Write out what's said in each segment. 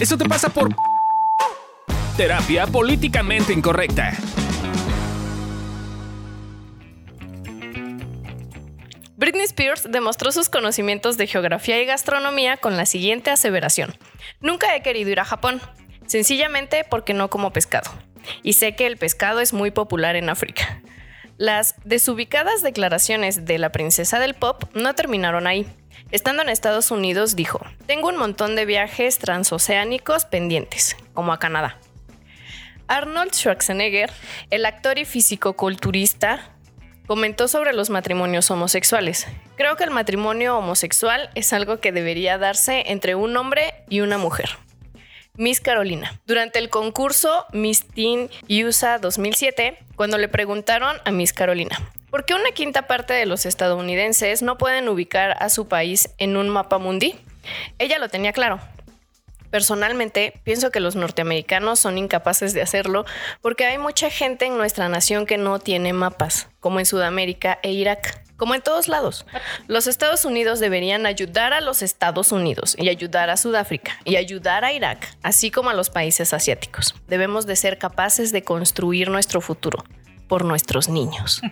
Eso te pasa por terapia políticamente incorrecta. Britney Spears demostró sus conocimientos de geografía y gastronomía con la siguiente aseveración. Nunca he querido ir a Japón, sencillamente porque no como pescado. Y sé que el pescado es muy popular en África. Las desubicadas declaraciones de la princesa del pop no terminaron ahí. Estando en Estados Unidos dijo, tengo un montón de viajes transoceánicos pendientes, como a Canadá. Arnold Schwarzenegger, el actor y físico-culturista, comentó sobre los matrimonios homosexuales. Creo que el matrimonio homosexual es algo que debería darse entre un hombre y una mujer. Miss Carolina. Durante el concurso Miss Teen USA 2007, cuando le preguntaron a Miss Carolina, ¿por qué una quinta parte de los estadounidenses no pueden ubicar a su país en un mapa mundi? Ella lo tenía claro. Personalmente, pienso que los norteamericanos son incapaces de hacerlo porque hay mucha gente en nuestra nación que no tiene mapas, como en Sudamérica e Irak como en todos lados. Los Estados Unidos deberían ayudar a los Estados Unidos y ayudar a Sudáfrica y ayudar a Irak, así como a los países asiáticos. Debemos de ser capaces de construir nuestro futuro por nuestros niños.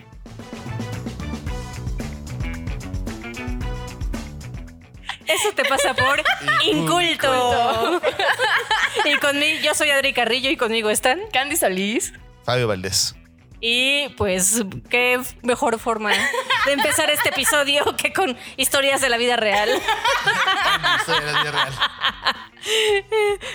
Eso te pasa por inculto. y conmigo, yo soy Adri Carrillo y conmigo están Candy Solís. Fabio Valdés. Y pues, qué mejor forma de empezar este episodio que con historias de la vida real. Historia de la vida real.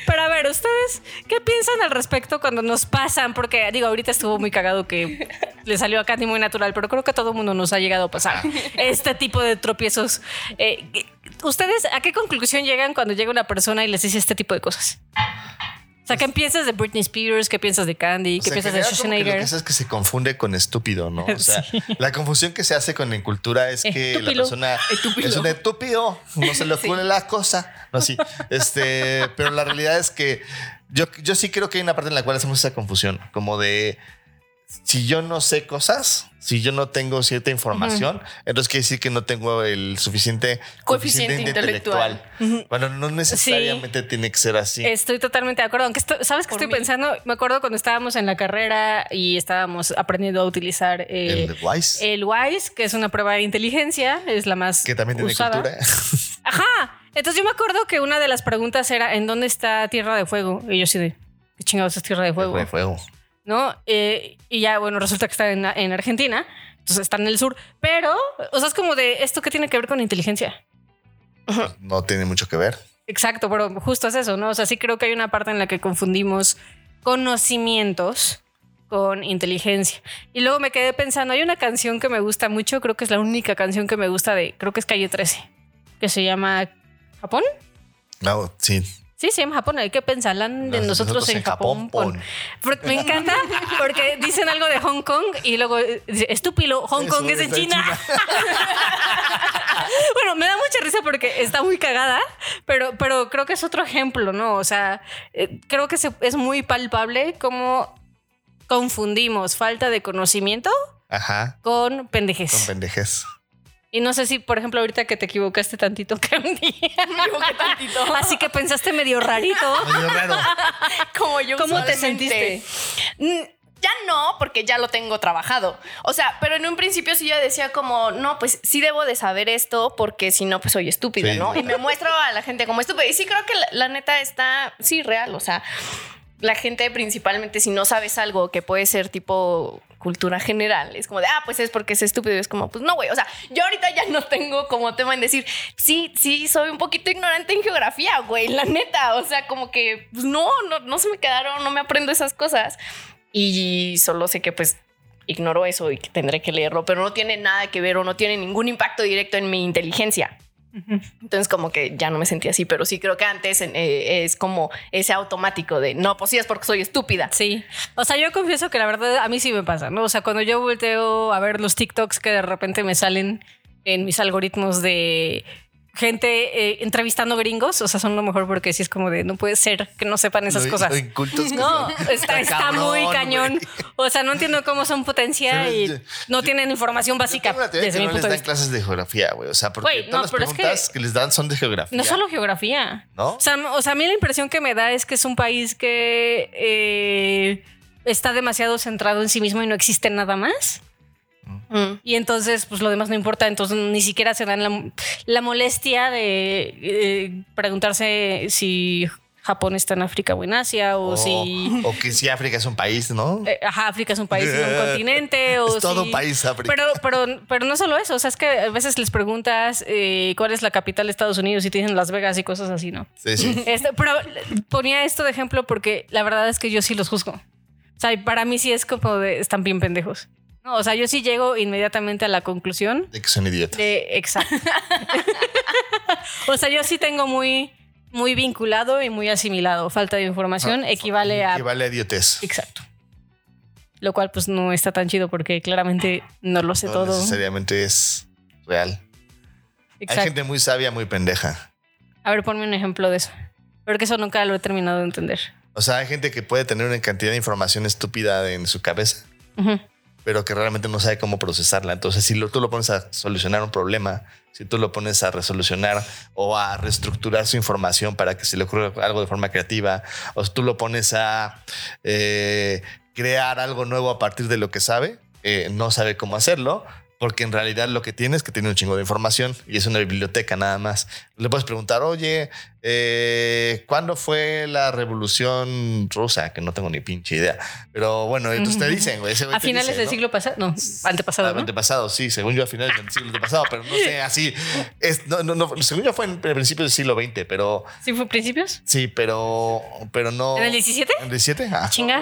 Pero a ver, ¿ustedes qué piensan al respecto cuando nos pasan? Porque digo, ahorita estuvo muy cagado que le salió a Candy muy natural, pero creo que a todo mundo nos ha llegado a pasar este tipo de tropiezos. Eh, ¿Ustedes a qué conclusión llegan cuando llega una persona y les dice este tipo de cosas? O sea, ¿qué piensas de Britney Spears? ¿Qué piensas de Candy? ¿Qué O sea, piensas en de Schwarzenegger? Lo que es que se confunde con estúpido, ¿no? O sea, la confusión que se hace con la incultura es que la persona Estúpido. es un estúpido, no se le ocurre la cosa. No, sí. Este, pero la realidad es que yo, yo sí creo que hay una parte en la cual hacemos esa confusión, como de si yo no sé cosas, si yo no tengo cierta información, entonces quiere decir que no tengo el suficiente Coeficiente intelectual. Bueno, no necesariamente tiene que ser así. Estoy totalmente de acuerdo. Aunque esto- ¿sabes qué Por estoy mí. pensando? Me acuerdo cuando estábamos en la carrera y estábamos aprendiendo a utilizar eh, el Wise, el WISE, que es una prueba de inteligencia, es la más que también tiene usada. cultura. Ajá. Entonces yo me acuerdo que una de las preguntas era ¿en dónde está Tierra de Fuego? Y yo sí de ¿qué chingados es Tierra de Fuego? De fuego. ¿No? Eh, y ya, bueno, resulta que está en, en Argentina. Entonces está en el sur. Pero, o sea, es como de esto que tiene que ver con inteligencia. No tiene mucho que ver. Exacto, pero justo es eso, ¿no? O sea, sí creo que hay una parte en la que confundimos conocimientos con inteligencia. Y luego me quedé pensando, hay una canción que me gusta mucho, creo que es la única canción que me gusta de, creo que es Calle 13, que se llama ¿Japón? No, sí. Sí, se llama Japón. ¿Hay que pensar de Nosotros nosotros, en, en Japón? Japón, pon. Me encanta porque dicen algo de Hong Kong y luego eh, dice, estúpido, Hong Eso Kong es en está en China. bueno, me da mucha risa porque está muy cagada, pero, pero creo que es otro ejemplo, ¿no? O sea, eh, creo que se- es muy palpable cómo confundimos falta de conocimiento Ajá. con pendejez. Con pendejes. Y no sé si, por ejemplo, ahorita que te equivocaste tantito, Candy. Me equivoqué tantito. Así que pensaste medio rarito. Medio raro. Como yo ¿Cómo te usualmente. Mm, Ya no, porque ya lo tengo trabajado. O sea, pero en un principio sí yo decía como, no, pues sí debo de saber esto porque si no, pues soy estúpida, Sí. ¿no? Y me muestro a la gente como estúpida. Y sí creo que la, la neta está, sí, real. O sea, la gente principalmente si no sabes algo que puede ser tipo cultura general, es como de, ah, pues es porque es estúpido. Y es como, pues no, güey. O sea, yo ahorita ya no tengo como tema en decir, sí, sí, soy un poquito ignorante en geografía, güey, la neta. O sea, como que, pues no, no, no se me quedaron, no me aprendo esas cosas. Y solo sé que pues ignoro eso y que tendré que leerlo, pero no tiene nada que ver o no tiene ningún impacto directo en mi inteligencia. Entonces como que ya no me sentía así, pero sí creo que antes eh, es como ese automático de no, pues sí es porque soy estúpida. Sí. O sea, yo confieso que la verdad a mí sí me pasa, ¿no? O sea, cuando yo volteo a ver los TikToks que de repente me salen en mis algoritmos de gente eh, entrevistando gringos, o sea, son lo mejor porque sí es como de no puede ser que no sepan esas Lo- cosas. lo No, está, muy cañón. O sea, no entiendo cómo son potencia y yo- no tienen información Yo básica desde mi no les punto dan vista. clases de geografía, güey. O sea, porque no, todas las pero es que- preguntas que... les dan son de geografía. No solo geografía. ¿No? O sea, o sea, a mí la impresión que me da es que es un país que eh, está demasiado centrado en sí mismo y no existe nada más. Mm. Y entonces, pues lo demás no importa. Entonces, ni siquiera se dan la, la molestia de eh, preguntarse si Japón está en África o en Asia o O, si. o que si África es un país, ¿no? eh, ajá, África es un país no un continente. O Es todo si- país África. Pero, pero, pero no solo eso. O sea, es que a veces les preguntas eh, cuál es la capital de Estados Unidos y te dicen Las Vegas y cosas así, ¿no? Sí, sí. Este, pero ponía esto de ejemplo porque la verdad es que yo sí los juzgo. O sea, para mí sí es como de están bien pendejos. No, o sea, yo sí llego inmediatamente a la conclusión De que son idiotas. de exacto. o sea, yo sí tengo muy, muy vinculado y muy asimilado. Falta de información equivale a. Equivale a idiotez. Exacto. Lo cual, pues, no está tan chido porque claramente no lo sé No todo. necesariamente es real. Hay Exacto. gente muy sabia, muy pendeja. A ver, ponme un ejemplo de eso. Porque eso nunca lo he terminado de entender. O sea, hay gente que puede tener una cantidad de información estúpida en su cabeza, Ujú. Pero que realmente no sabe cómo procesarla. Entonces, si lo- tú lo pones a solucionar un problema, si tú lo pones a resolucionar o a reestructurar su información para que se le ocurra algo de forma creativa, o si tú lo pones a eh, crear algo nuevo a partir de lo que sabe, eh, no sabe cómo hacerlo. Porque en realidad lo que tiene es que tiene un chingo de información y es una biblioteca nada más. Le puedes preguntar, oye, eh, ¿cuándo fue la revolución rusa? Que no tengo ni pinche idea. Pero bueno, entonces te dicen, güey. A finales dice, del ¿no? siglo pasado. No, antepasado. Ah, ¿no? Antepasado, sí, según yo a finales del siglo pasado, pero no sé, así. Es, no, no, no, según yo fue en principios del siglo XX, pero ¿Sí fue principios? sí, pero, pero no. ¿En el 17? ¿En el 17? Ah. Chinga.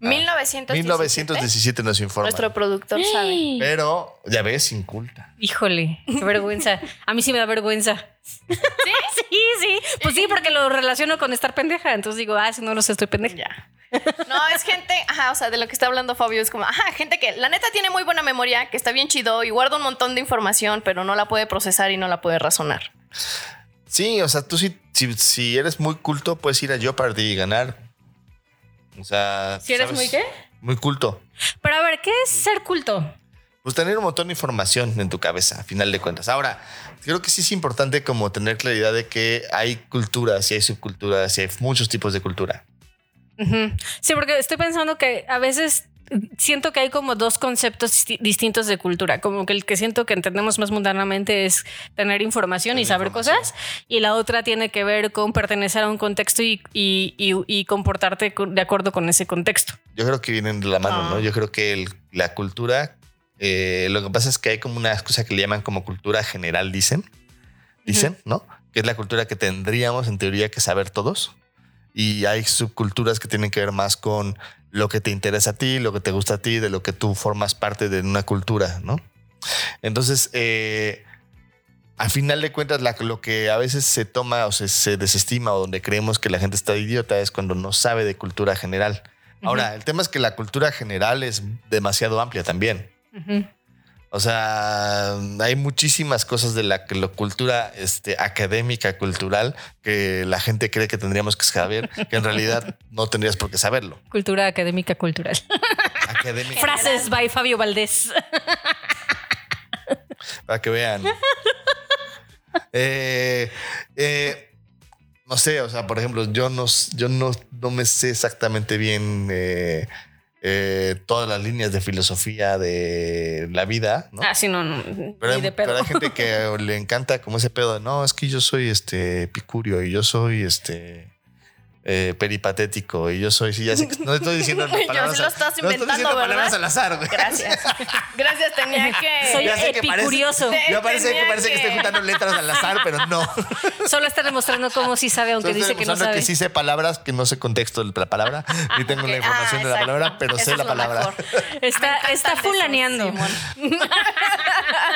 1917. 1917 nos informa. Nuestro productor sabe. Pero, ya ves, inculta. Híjole, qué vergüenza. A mí sí me da vergüenza. ¿Sí? sí, sí. Pues sí, porque lo relaciono con estar pendeja. Entonces digo, ah, si no lo sé, estoy pendeja. Ya. No, es gente, ajá, o sea, de lo que está hablando Fabio es como, ajá, gente que la neta tiene muy buena memoria, que está bien chido y guarda un montón de información, pero no la puede procesar y no la puede razonar. Sí, o sea, tú sí, si, si eres muy culto, puedes ir a Jeopardy y ganar. O sea. ¿Si muy qué? Muy culto. Pero a ver, ¿qué es ser culto? Pues tener un montón de información en tu cabeza, a final de cuentas. Ahora, creo que sí es importante como tener claridad de que hay culturas y hay subculturas y hay muchos tipos de cultura. Sí, porque estoy pensando que a veces siento que hay como dos conceptos disti- distintos de cultura. Como que el que siento que entendemos más mundanamente es tener información y saber información. cosas. Y la otra tiene que ver con pertenecer a un contexto y, y- y- y comportarte de acuerdo con ese contexto. Yo creo que vienen de la mano, Ah. ¿no? Yo creo que el- la cultura, eh, lo que pasa es que hay como una cosa que le llaman como cultura general, dicen, dicen, ¿no? Que es la cultura que tendríamos en teoría que saber todos. Y hay subculturas que tienen que ver más con lo que te interesa a ti, lo que te gusta a ti, de lo que tú formas parte de una cultura, ¿no? Entonces, eh, al final de cuentas, la- lo que a veces se toma o se, se desestima o donde creemos que la gente está idiota es cuando no sabe de cultura general. Ahora, el tema es que la cultura general es demasiado amplia también. O sea, hay muchísimas cosas de la, cultura este, académica, cultural, que la gente cree que tendríamos que saber, que en realidad no tendrías por qué saberlo. Cultura académica cultural. Académica, Frases by Fabio Valdés. para que vean. Eh, eh, no sé, o sea, por ejemplo, yo no, yo no, no me sé exactamente bien eh, eh, todas las líneas de filosofía de la vida, ¿no? Ah, sí, no, no. Pero hay, de pero pedo. hay gente que le encanta como ese pedo de no, es que yo soy este epicurio y yo soy este eh, peripatético y yo soy, sí, ya sé que no estoy diciendo Yo palabras, sí lo no estoy diciendo palabras al azar, güey. Gracias. Gracias, tenía que. Soy sé que parece- epicurioso. Ya parece que parece que que- estoy juntando letras al azar, pero no. Solo está demostrando cómo sí sabe, aunque dice que no sabe. que sí sé palabras, que no sé contexto de la palabra, ni tengo la información ah, de la palabra, pero Eso sé la palabra. mejor. Está, está fulaneando. Simón.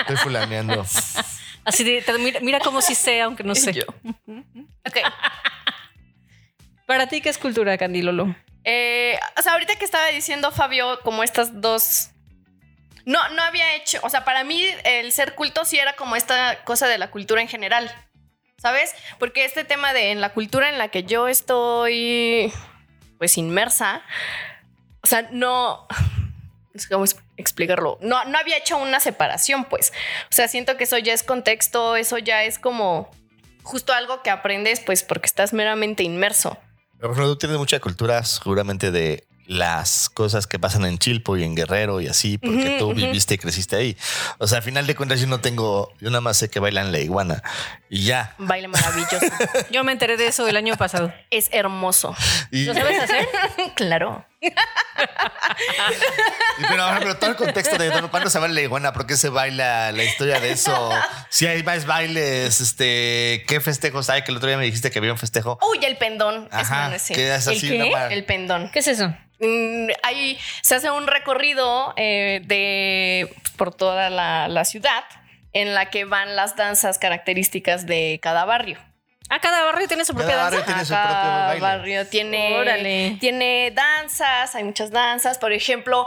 Estoy fulaneando. Así de, mira, mira cómo sí sé, aunque no sé. Yo. Ok. Para ti, ¿qué es cultura, Candilolo? Eh, o sea, ahorita que estaba diciendo Fabio, como estas dos No, no había hecho. O sea, para mí el ser culto sí era como esta cosa de la cultura en general. ¿Sabes? Porque este tema de en la cultura en la que yo estoy pues inmersa, o sea, no. No sé cómo explicarlo. No, no había hecho una separación, pues. O sea, siento que eso ya es contexto, eso ya es como justo algo que aprendes, pues, porque estás meramente inmerso. Pero, por ejemplo, tú tienes mucha cultura seguramente de las cosas que pasan en Chilpo y en Guerrero y así, porque tú viviste y creciste ahí. O sea, al final de cuentas yo no tengo, yo nada más sé que bailan la iguana y ya. Baile maravilloso. Yo me enteré de eso el año pasado. es hermoso. Y, ¿Lo sabes hacer? claro. Y pero, todo el contexto de cuándo se baila la iguana, por qué se baila, la historia de eso, si hay más bailes, este, qué festejos hay, que el otro día me dijiste que había un festejo. Uy, el pendón. Es Ajá, que es ¿El así. qué? nada más. El pendón. ¿Qué es eso? Mm, Ahí se hace un recorrido eh, de por toda la, la ciudad en la que van las danzas características de cada barrio. Ah, cada barrio tiene su propia Cada danza. barrio tiene su Cada propio baile. barrio tiene, Órale. tiene danzas, hay muchas danzas. Por ejemplo,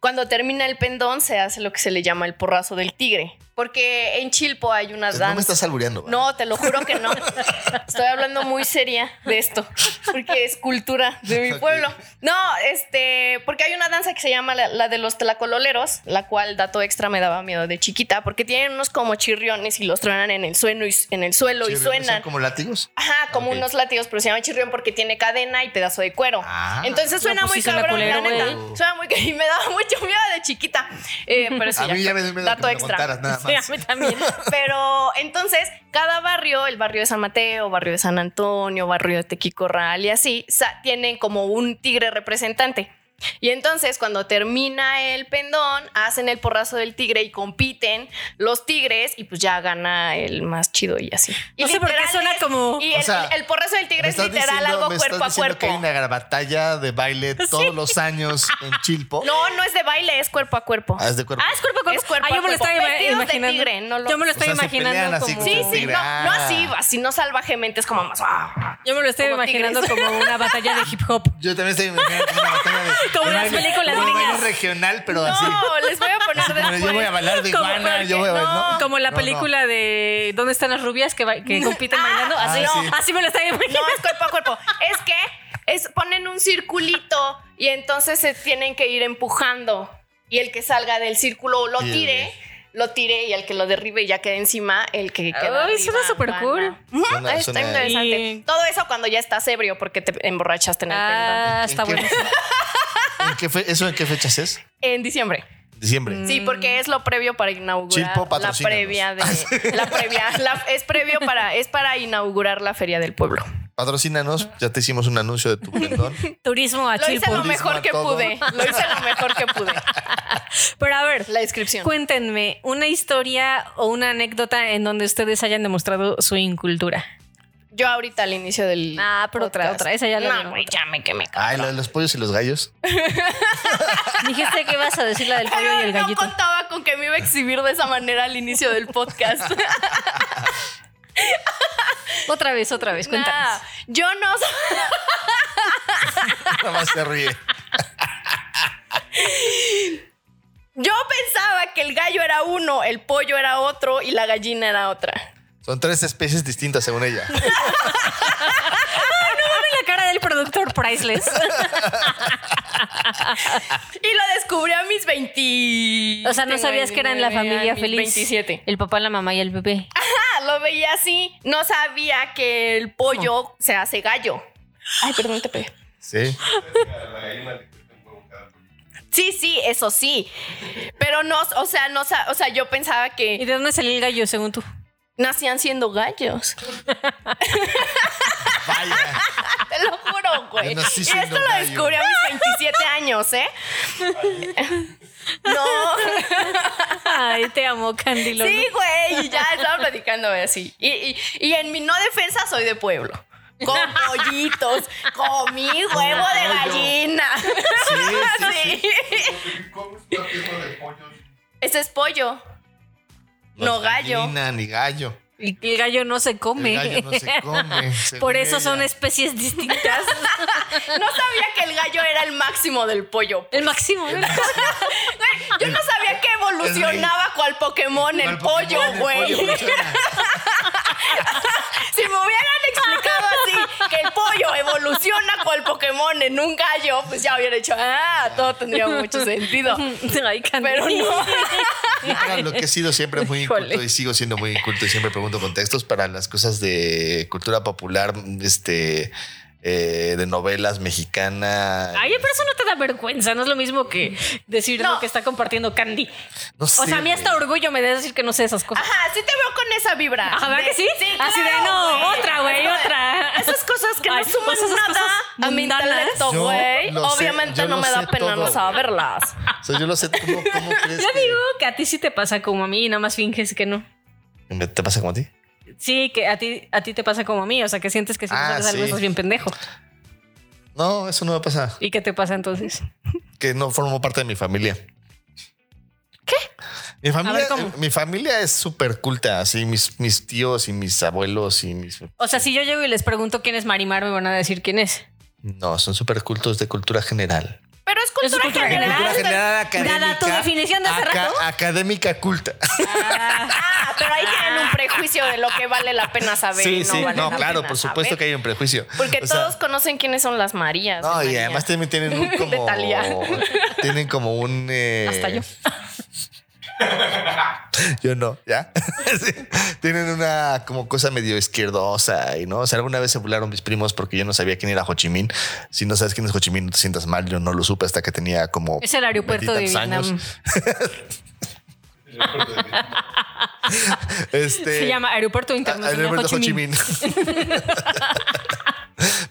cuando termina el pendón se hace lo que se le llama el porrazo del tigre. Porque en Chilpo hay unas Pues No me danzas. estás albureando. No, te lo juro que no. Estoy hablando muy seria de esto, porque es cultura de mi pueblo. No, este, porque hay una danza que se llama la, la de los tlacololeros, la cual, dato extra, me daba miedo de chiquita, porque tienen unos como chirriones y los truenan en el suelo y, en el suelo y suenan. como látigos? Ajá, como unos látigos, pero se llama chirrión porque tiene cadena y pedazo de cuero. Ah. Entonces suena No, pues muy sí suena cabrón, la neta. Suena muy y me daba mucho miedo de chiquita. Eh, pero eso A mí ya me dio miedo dato que me extra. contaras, nada Sí, a más. mí también. Pero entonces, cada barrio, el barrio de San Mateo, barrio de San Antonio, barrio de Tequicorral y así, tienen como un tigre representante. Y entonces, cuando termina el pendón, hacen el porrazo del tigre y compiten los tigres y pues ya gana el más chido y así. Y No sé por qué suena como- Y O el, sea, el porrazo del tigre es estás literal diciendo- algo me cuerpo estás a diciendo cuerpo. que hay una batalla de baile todos los años en Chilpo. No, no es de baile, es cuerpo a cuerpo. Ah, es de cuerpo. Ah, es cuerpo a cuerpo. Es cuerpo ah, yo me lo estaba ima- Vestidos de imaginando. tigre, no lo- Yo me lo O estoy sea, imaginando como. Sí, como sí, tigre. no, no así, así no salvajemente, es como más. ah. Yo me lo estoy Como imaginando tigres. como una batalla de hip hop. Yo también estoy imaginando como una batalla de. Como las películas gringas. regional, pero así. No, les voy a poner después. yo voy a bailar de iguana, yo voy a bailar. no, ¿no? Como la No, no. película de ¿Dónde están las rubias que, que compiten bailando? Así, Ah, sí. así me lo estaba imaginando. No, es cuerpo a cuerpo. Es que es, ponen un circulito y entonces se tienen que ir empujando. Y el que salga del círculo lo tire, lo tire y el que lo derribe ya queda encima, el que queda. Ay, suena súper cool. Suena- está interesante. Y- Todo eso cuando ya estás ebrio porque te emborrachaste en el Ah, ¿En está bueno. ¿En qué fe- ¿Eso en qué fechas es? En diciembre. Diciembre. Sí, porque es lo previo para inaugurar Chilpo, la previa de la previa la- es previo para es para inaugurar la feria del pueblo. Patrocínanos, ya te hicimos un anuncio de tu pendón. Turismo a Lo hice Chilpo. lo mejor que pude. Lo hice lo mejor que pude. Pero a ver, La descripción. cuéntenme una historia o una anécdota en donde ustedes hayan demostrado su incultura. Yo ahorita al inicio del Ah, pero otra, otra, esa ya la No, güey, ya me quemé. Ay, lo de los pollos y los gallos. Dijiste que ibas a decir la del pollo y el no gallito. contaba con que me iba a exhibir de esa manera al inicio del podcast. Otra vez, otra vez, cuéntanos. Nah, yo no Nada más se ríe. Yo pensaba que el gallo era uno, el pollo era otro y la gallina era otra. Son tres especies distintas según ella. Dame la cara del productor priceless. Y lo descubrí a mis 20. O sea, no sabías que eran la 29, familia a mis feliz. 27. El papá, la mamá y el bebé. Ah, lo veía así. No sabía que el pollo se hace gallo. Ay, perdón, te pegué. Sí. Sí, sí, eso sí. Pero no, o sea, no, o sea, yo pensaba ¿Y que de dónde salió el gallo, según tú? nacían siendo gallos. Vaya. Te lo juro, güey. Y esto lo gallo. descubrí a mis 27 años, ¿eh? No. Ay, te amo, Candilo. Sí, güey. Y ya estaba platicando así. Y, y, y en mi no defensa soy de pueblo. Con pollitos, comí huevo de gallina. Sí, sí, Sí. Ese es pollo. No gallo. gallina, ni gallo. Y el gallo no se come. El gallo no se come. Por eso ella. son especies distintas. No sabía que el gallo era el máximo del pollo. el máximo. Güey, Yo Yo no sabía que evolucionaba cual Pokémon el pollo, el güey. pollo evoluciona. Si me hubieran explicado así que el pollo evoluciona cual Pokémon en un gallo, pues ya hubiera dicho, ah, todo tendría mucho sentido. Ay. Pero no. Yo lo que he sido siempre muy Híjole. inculto y sigo siendo muy inculto y siempre pregunto contextos para las cosas de cultura popular, este, eh, de novelas mexicana. Ay, pero eso no te da vergüenza, no es lo mismo que decir No. lo que está compartiendo Candy. No O sea, a mí hasta orgullo me da decir que no sé esas cosas. Ajá, sí te veo con esa vibra. Ajá, ¿verdad De- que sí? Así de, no, otra, güey, otra. Esas cosas que Ay, no suman pues esas nada cosas a mi intelecto, güey. sé, Obviamente no me da pena no saberlas. O sea, yo lo sé. ¿Cómo, cómo crees Yo digo que a ti sí te pasa como a mí y nada más finges que no. ¿Te pasa como a ti? Sí, que a ti, a ti te pasa como a mí, o sea, que sientes que si no Ah, sabes algo estás bien pendejo. No, eso no me pasa. ¿Y qué te pasa entonces? Que no formo parte de mi familia. ¿Qué? Mi familia, ver, ¿cómo? mi familia es súper culta, así mis, mis tíos y mis abuelos y mis... O sea, si yo llego y les pregunto quién es Marimar, me van a decir quién es. No, son súper cultos de cultura general. Pero es cultura, cultura general. general. Cultura general Dada tu definición de hace aca- rato. Académica culta. Ah, pero ahí tienen un prejuicio de lo que vale la pena saber. y sí, sí. vale No, la claro, pena por supuesto saber. que hay un prejuicio. Porque O sea, todos conocen quiénes son las Marías. No, y María. además también tienen un De como... Tienen como un... eh, Hasta yo. Yo no, ¿ya? Sí. Tienen una como cosa medio izquierdosa y no. O sea, alguna vez se burlaron mis primos porque yo no sabía quién era Ho Chi Minh. Si no sabes quién es Ho Chi Minh, no te sientas mal. Yo no lo supe hasta que tenía como. Es el aeropuerto de Vietnam. Este, Se llama Aeropuerto Internacional aeropuerto Ho Chi. Minh.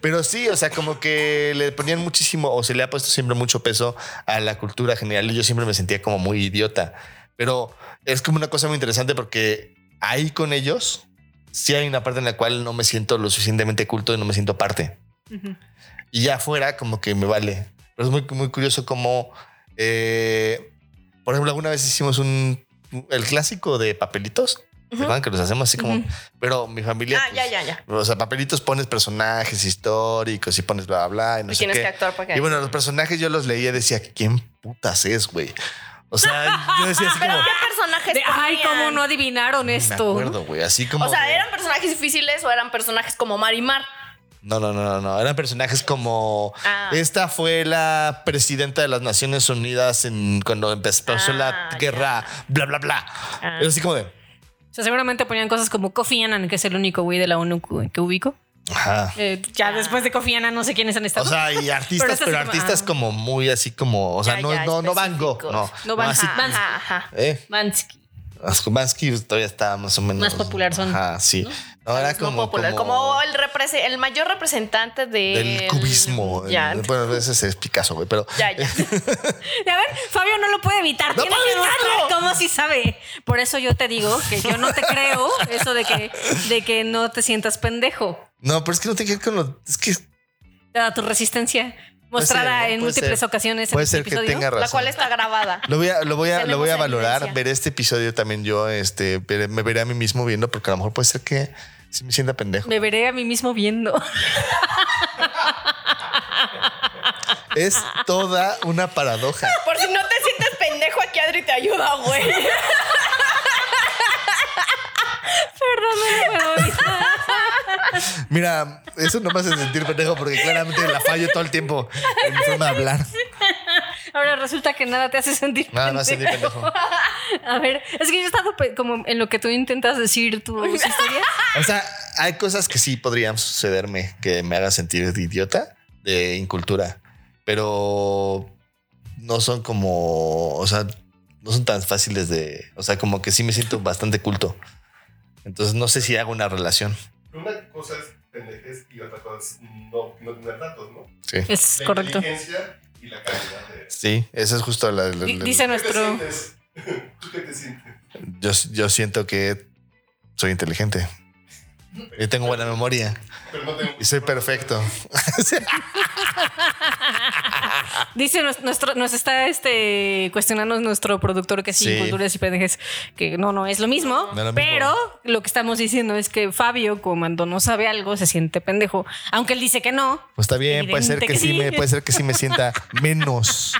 Pero sí, o sea, como que le ponían muchísimo o se le ha puesto siempre mucho peso a la cultura general y yo siempre me sentía como muy idiota. Pero es como una cosa muy interesante porque ahí con ellos sí hay una parte en la cual no me siento lo suficientemente culto y no me siento parte. Y ya afuera como que me vale. Pero es muy, muy curioso como, eh, por ejemplo, alguna vez hicimos un, el clásico de papelitos. ¿Se Ujú. acuerdan que los hacemos así como? Pero mi familia... Ah, pues, ya, ya, ya. o sea, papelitos pones personajes históricos y pones bla, bla, bla. Y, no Y sé tienes qué. que actuar para que. Y bueno, los personajes yo los leía y decía, ¿quién putas es, güey? O sea, yo decía así Pero como... ¿qué personajes De, ay, ponían? cómo no adivinaron Me esto. acuerdo, güey. Así como... O sea, ¿eran personajes difíciles o eran personajes como Marimar? No, no, no, no, no. Eran personajes como... Ah. Esta fue la presidenta de las Naciones Unidas en, cuando empezó Ah, la guerra, bla, bla, bla. Ah. Era así como de... O sea, seguramente ponían cosas como Kofi Annan, que es el único güey de la ONU que ubico. Ajá. Eh, ya después de Kofi Annan no sé quiénes han estado. O sea, y artistas, Pero como, artistas como muy así como, o sea, Ya, no, ya, no, no Van Gogh, específicos. no, No Van- así, Van- Ajá, ajá. eh, Mansky. Bansky todavía está más o menos Más popular son. Ajá, sí. No, Es muy como, popular. Como, el, mayor representante del, del cubismo. Ya, El- bueno, ese es Picasso, güey, pero ya, ya. A ver, Fabio no lo puede evitar. ¡No Tiene puedo que cómo si sabe. Por eso yo te digo que yo no te creo eso de que, de que no te sientas pendejo. no, pero es que no tiene que ver con lo, es que Dada tu resistencia Puede mostrada en múltiples ser. ocasiones en puede este ser que episodio. tenga razón. La cual está grabada. Lo voy a, lo voy a, lo voy a valorar, evidencia. ver este episodio también yo, este, me veré a mí mismo viendo, porque a lo mejor puede ser que sí me sienta pendejo. Me veré a mí mismo viendo. Es toda una paradoja. Por si no te sientes pendejo, aquí Adri te ayuda, güey. Perdón, no me puedo evitar. Mira, eso no me hace sentir pendejo porque claramente la fallo todo el tiempo en mi forma de hablar. Ahora resulta que nada te hace sentir Nada más sentir pendejo. A ver, es que yo he estado pe- como en lo que tú intentas decir tus historias. O sea, hay cosas que sí podrían sucederme que me hagan sentir de idiota, de incultura, pero no son como, o sea, no son tan fáciles de, o sea, como que sí me siento bastante culto. Entonces no sé si hago una relación. Una cosa es pendejes y otra cosa es no, no tener datos, ¿no? Sí, Es La correcto. inteligencia y la calidad de... sí, eso es justo la, la- la- Dice ¿Qué te nuestro. qué te sientes? yo, yo siento que soy inteligente. Yo tengo buena memoria Pero no tengo... y soy perfecto. Dice nues- nuestro, nos está este cuestionando nuestro productor que sí, Sí. culturas y pendejes, que no, no es lo mismo. No es lo mismo. pero lo que estamos diciendo es que Fabio, cuando no sabe algo, se siente pendejo. Aunque él dice que no. Pues está bien, puede ser que, que sí sí. me, puede ser que sí me sienta menos.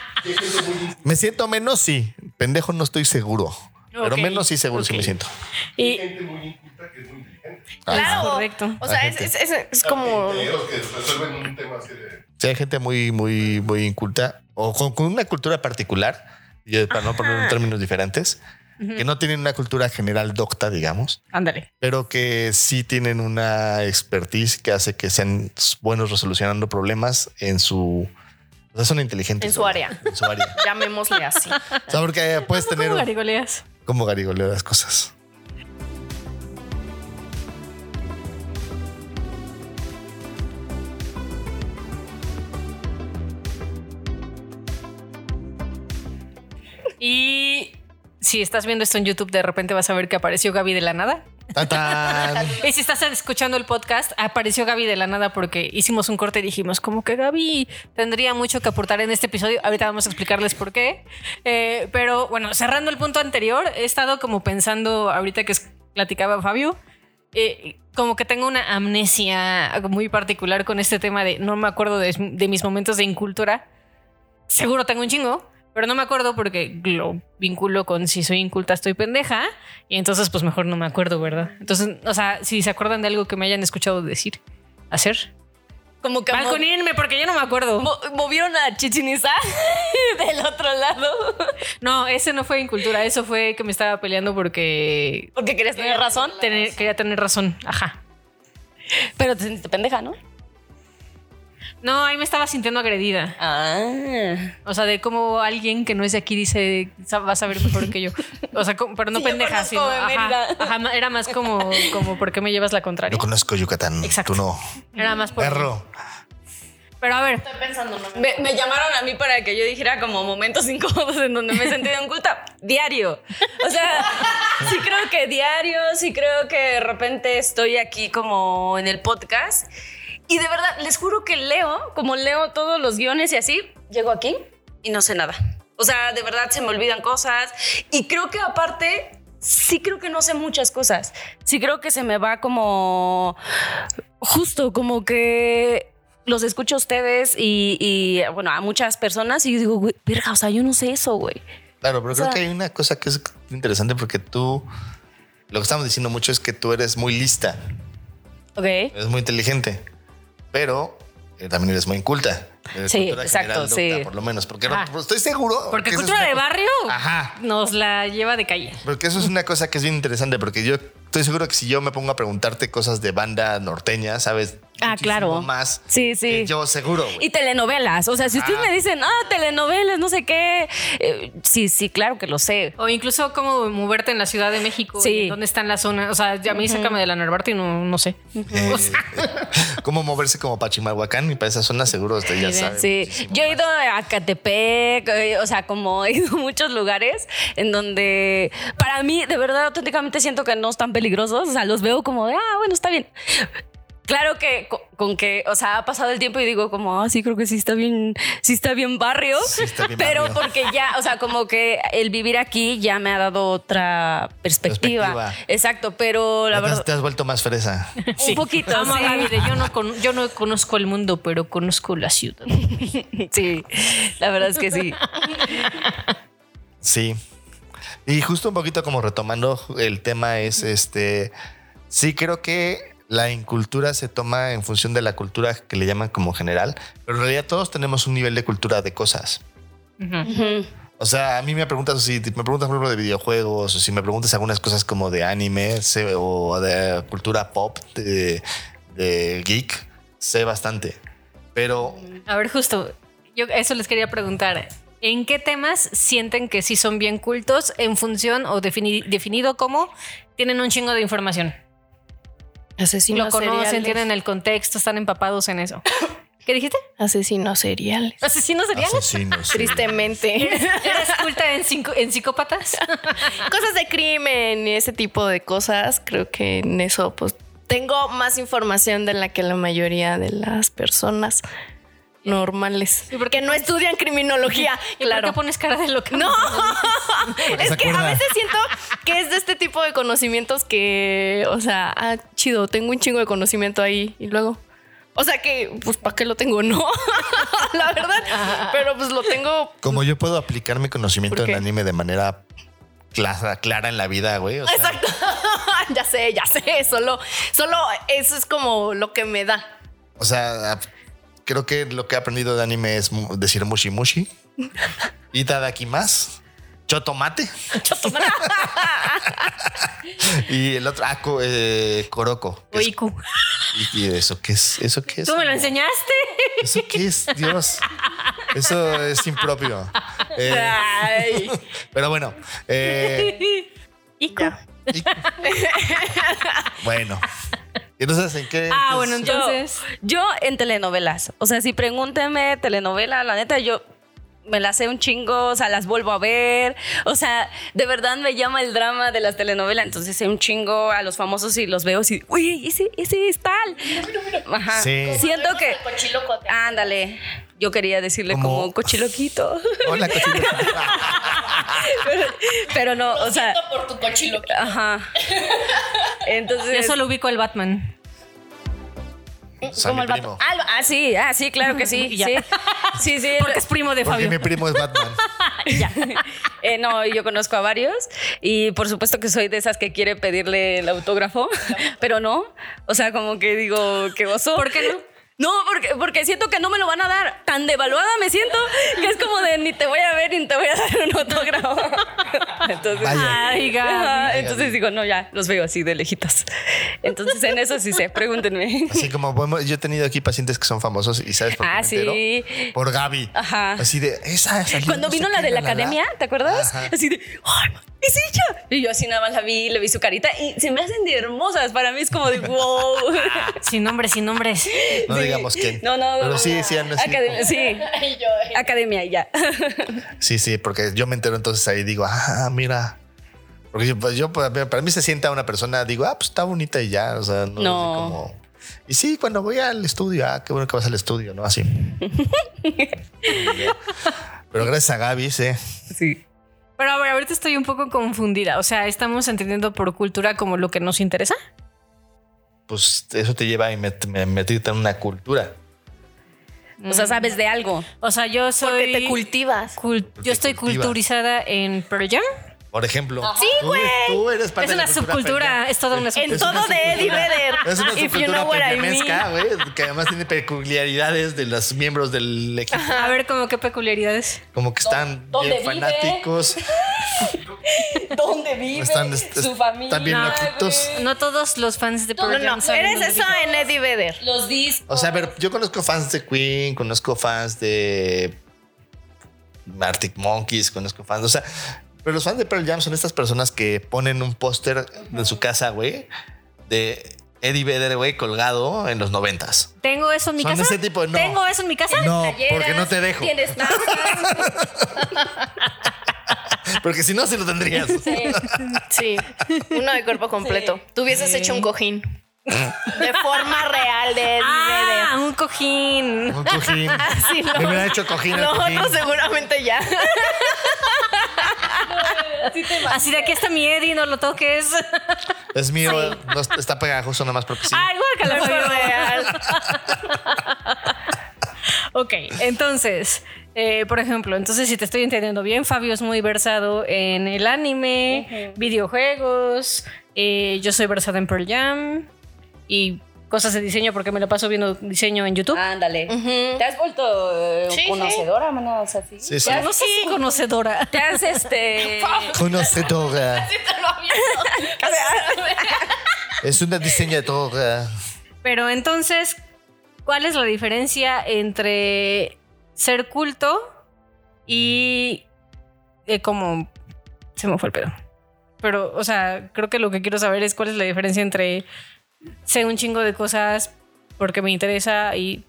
Me siento menos, sí, pendejo no estoy seguro. Pero menos sí seguro sí ok. me siento. Hay gente muy inculta que es muy. Claro, correcto. O sea, es, es- es- es como. Sí, hay gente muy, muy, muy inculta o con, con una cultura particular, y para no poner en términos diferentes, que no tienen una cultura general docta, digamos, Ándale. pero que sí tienen una expertise que hace que sean buenos resolucionando problemas en su. O sea, son inteligentes. En su área. En su área. Llamémosle así. O sea, porque puedes tener ¿Cómo garigoleas? como garigoleo las cosas. Si estás viendo esto en YouTube, de repente vas a ver que apareció Gaby de la nada. Y si estás escuchando el podcast, apareció Gaby de la nada porque hicimos un corte y dijimos como que Gaby tendría mucho que aportar en este episodio. Ahorita vamos a explicarles por qué. Eh, pero bueno, cerrando el punto anterior, he estado como pensando ahorita que platicaba Fabio, eh, como que tengo una amnesia muy particular con este tema de no me acuerdo de, de mis momentos de incultura. Seguro tengo un chingo, pero no me acuerdo porque lo vinculo con si soy inculta estoy pendeja y entonces pues mejor no me acuerdo, ¿verdad? Entonces, o sea, si se acuerdan de algo que me hayan escuchado decir, hacer, Como que balconíenme porque yo no me acuerdo. mo- movieron a Chichen Itza del otro lado. No, ese no fue incultura, eso fue que me estaba peleando porque Porque querías tener razón. tener- quería tener razón, ajá. Pero te sentiste pendeja, ¿no? No, ahí me estaba sintiendo agredida. Ah. O sea, de cómo alguien que no es de aquí dice, "Sa- va a saber mejor que yo. O sea, como- pero no Sí, pendeja, sino. Ajá, ajá, era más como, como, ¿por qué me llevas la contraria? Yo conozco Yucatán. Exacto. Tú no. Era más por. Perro. Pero a ver, Me, me llamaron a mí para que yo dijera como momentos incómodos en donde me he sentido inculta. Diario. O sea, sí creo que diario, sí creo que de repente estoy aquí como en el podcast. Y de verdad, les juro que leo, como leo todos los guiones y así, llego aquí y no sé nada. O sea, de verdad se me olvidan cosas. Y creo que aparte, sí creo que no sé muchas cosas. Sí creo que se me va como justo como que los escucho a ustedes y, y, bueno, a muchas personas y yo digo, güey, verga, o sea, yo no sé eso, güey. Claro, pero creo sea- que hay una cosa que es interesante porque tú, lo que estamos diciendo mucho es que tú eres muy lista, Ok. eres muy inteligente, pero eh, también eres muy inculta. Eres Sí, exacto, sí. docta, Por lo menos, porque no- Ah. estoy seguro. porque es cultura de cosa- barrio Ajá. nos la lleva de calle. Porque eso es una cosa que es bien interesante, porque yo estoy seguro que si yo me pongo a preguntarte cosas de banda norteña, sabes Ah, muchísimo claro. más Sí, sí. que yo seguro. Y telenovelas. O sea, si ustedes Ah. me dicen, ah, telenovelas, no sé qué. eh, sí, sí, claro que lo sé. O incluso cómo moverte en la Ciudad de México. Sí. ¿Dónde están las zonas? O sea, a mí sácame de la Narvarte y no, no sé. Eh, O sea, cómo moverse como Pachimalhuacán y para esa zona seguro usted ya sabe. Sí, yo he más. ido a Catepec, eh, o sea, como he ido a muchos lugares en donde para mí de verdad auténticamente siento que no están peligrosos, o sea, los veo como de, ah, bueno, está bien. Claro que co- con, que, o sea, ha pasado el tiempo y digo como, ah, sí, creo que sí está bien, sí está bien barrio, Sí está bien pero barrio. porque ya, o sea, como que el vivir aquí ya me ha dado otra perspectiva. Perspectiva. Exacto, pero la verdad, te has vuelto más fresa. un poquito, Amo sí. Gaby de, yo, no con- yo no conozco el mundo, pero conozco la ciudad. Sí, la verdad es que sí. Sí. Y justo un poquito como retomando el tema es este. Sí, creo que la incultura se toma en función de la cultura que le llaman como general, pero en realidad todos tenemos un nivel de cultura de cosas. O sea, a mí me preguntas si me preguntas por ejemplo de videojuegos o si me preguntas algunas cosas como de anime sé, o de cultura pop, de, de geek, sé bastante. Pero A ver, justo, yo eso les quería preguntar. ¿En qué temas sienten que sí son bien cultos en función o defini- definido como tienen un chingo de información? Asesinos Lo conocen, seriales. tienen el contexto, están empapados en eso. ¿Qué dijiste? Asesinos seriales. ¿Asesinos seriales? asesinos. Tristemente. ¿Eres culta en, cinco- en psicópatas? cosas de crimen y ese tipo de cosas, creo que en eso pues tengo más información de la que la mayoría de las personas normales. ¿Y por Porque no estudian criminología. ¿Y por claro. qué pones cara de loca? No, Porque es que a veces siento que es de este tipo de conocimientos que, o sea, ah, chido, tengo un chingo de conocimiento ahí y luego, O sea que, pues, ¿para qué lo tengo? No, la verdad. Pero pues lo tengo. Como yo puedo aplicar mi conocimiento ¿Por en anime de manera clara, clara en la vida, güey. o sea, Exacto. ya sé, ya sé. Solo, solo eso es como lo que me da. O sea, creo que lo que he aprendido de anime es decir mushi mushi. Y más. Chotomate. y el otro, ah, eh, es- Oiku. ¿Y, eso qué es? ¿Eso qué es? ¿Tú me lo enseñaste? ¿Eso qué es? Dios. Eso es impropio. Eh, Ay. pero bueno. eh, bueno. Entonces, ¿en qué? Ah, bueno, es? entonces. Yo en telenovelas. O sea, si pregúntenme telenovela, la neta, yo me las sé un chingo, o sea, las vuelvo a ver. O sea, de verdad me llama el drama de las telenovelas. Entonces sé un chingo a los famosos y los veo así, uy, ese, ese es tal. Ajá. Sí. Siento que. Ándale. Yo quería decirle Como- como, cochiloquito. Hola, cochino. Pero no, o sea. por tu cochilo. Ajá. Entonces. Yo solo ubico el Batman. Soy como el primo. Ah, ah, sí, ah, sí, claro que sí. Sí. Sí, sí. Porque es primo de Porque Fabio. mi primo es Batman. Ya. Eh, no, yo conozco a varios y por supuesto que soy de esas que quiere pedirle el autógrafo, pero no. O sea, como que digo, qué oso. ¿Por qué no? No, porque, porque siento que no me lo van a dar. Tan devaluada me siento que es como de ni te voy a ver ni te voy a dar un autógrafo. Entonces, Vaya. Ay, Gaby. Ajá, entonces digo, no, ya, los veo así de lejitos. Entonces en eso sí sé, pregúntenme. Así como podemos- yo he tenido aquí pacientes que son famosos y sabes por qué Ah, me entero? sí. Por Gaby. Ajá. Así de esa salió Cuando no vino la de la la, la. academia, ¿te acuerdas? Ajá. Así de, ¡ay, es ella! Y yo así nada más la vi, le vi su carita y se me hacen de hermosas. Para mí es como de, wow. Sin nombres, sin nombres. No digamos quién. No, no, Pero no, sí, no. sí, Academia, sí. Academia y ya. sí, sí, porque yo me entero entonces ahí digo, ah, mira. Porque yo, pues, yo, para para mí se sienta una persona, digo, ah, pues está bonita y ya. O sea, no. No. como- y sí, cuando voy al estudio, ah, qué bueno que vas al estudio, ¿no? Así. Pero gracias a Gaby, sí. Sí. Pero a ver, ahorita estoy un poco confundida. O sea, estamos entendiendo por cultura como lo que nos interesa. Pues eso te lleva a met- me- meterte en una cultura. O sea, sabes de algo. O sea, yo soy. Porque te cultivas. Porque yo estoy cultivas. culturizada en Pearl Jam. Por ejemplo. Sí, güey. Tú eres parte Es de la una cultura subcultura, es toda una En subcultura. Una todo de Eddie. Vedder. Es una subcultura peñamesca, güey, que además tiene peculiaridades de los miembros del equipo. A ver, como qué peculiaridades. Como que están ¿Dónde bien vive? fanáticos. ¿Dónde vive? Están, est- su familia. están bien No, loquitos. No todos los fans de No, Pearl no, Jam no. Eres eso en Eddie Vedder. Los discos. O sea, a ver, yo conozco fans de Queen, conozco fans de Arctic Monkeys, conozco fans, o sea, pero los fans de Pearl Jam son estas personas que ponen un póster en su casa, güey, de Eddie Vedder, güey, colgado en los noventas. ¿Tengo eso en mi Son casa? ese tipo, no. ¿Tengo eso en mi casa? No, porque no te dejo. Tienes tazas. Porque si no, sí lo tendrías. Sí, uno de cuerpo completo. Tú hubieses hecho un cojín. De forma real de Eddie Ah, Vedder. un cojín. Un cojín. Sí, lo, Me hubiera hecho cojín lo cojín. seguramente ya. Así de aquí está mi Eddie, no lo toques. Es mío, no está pegajoso nada más porque sí. Ah, igual que la Fue Fabio. real. Ok, entonces, eh, por ejemplo, entonces si te estoy entendiendo bien, Fabio es muy versado en el anime, videojuegos, eh, yo soy versada en Pearl Jam y cosas de diseño porque me lo paso viendo diseño en YouTube. Ándale. ¿Te has vuelto eh, Sí, sí. conocedora, mano? O sea, sí. Sí, sí. ¿Te has, no sé si conocedora. te has, este. Conocedora. Es una diseñadora. Pero entonces, ¿cuál es la diferencia entre ser culto y eh, como se me fue el pedo? Pero, o sea, creo que lo que quiero saber es cuál es la diferencia entre sé un chingo de cosas porque me interesa y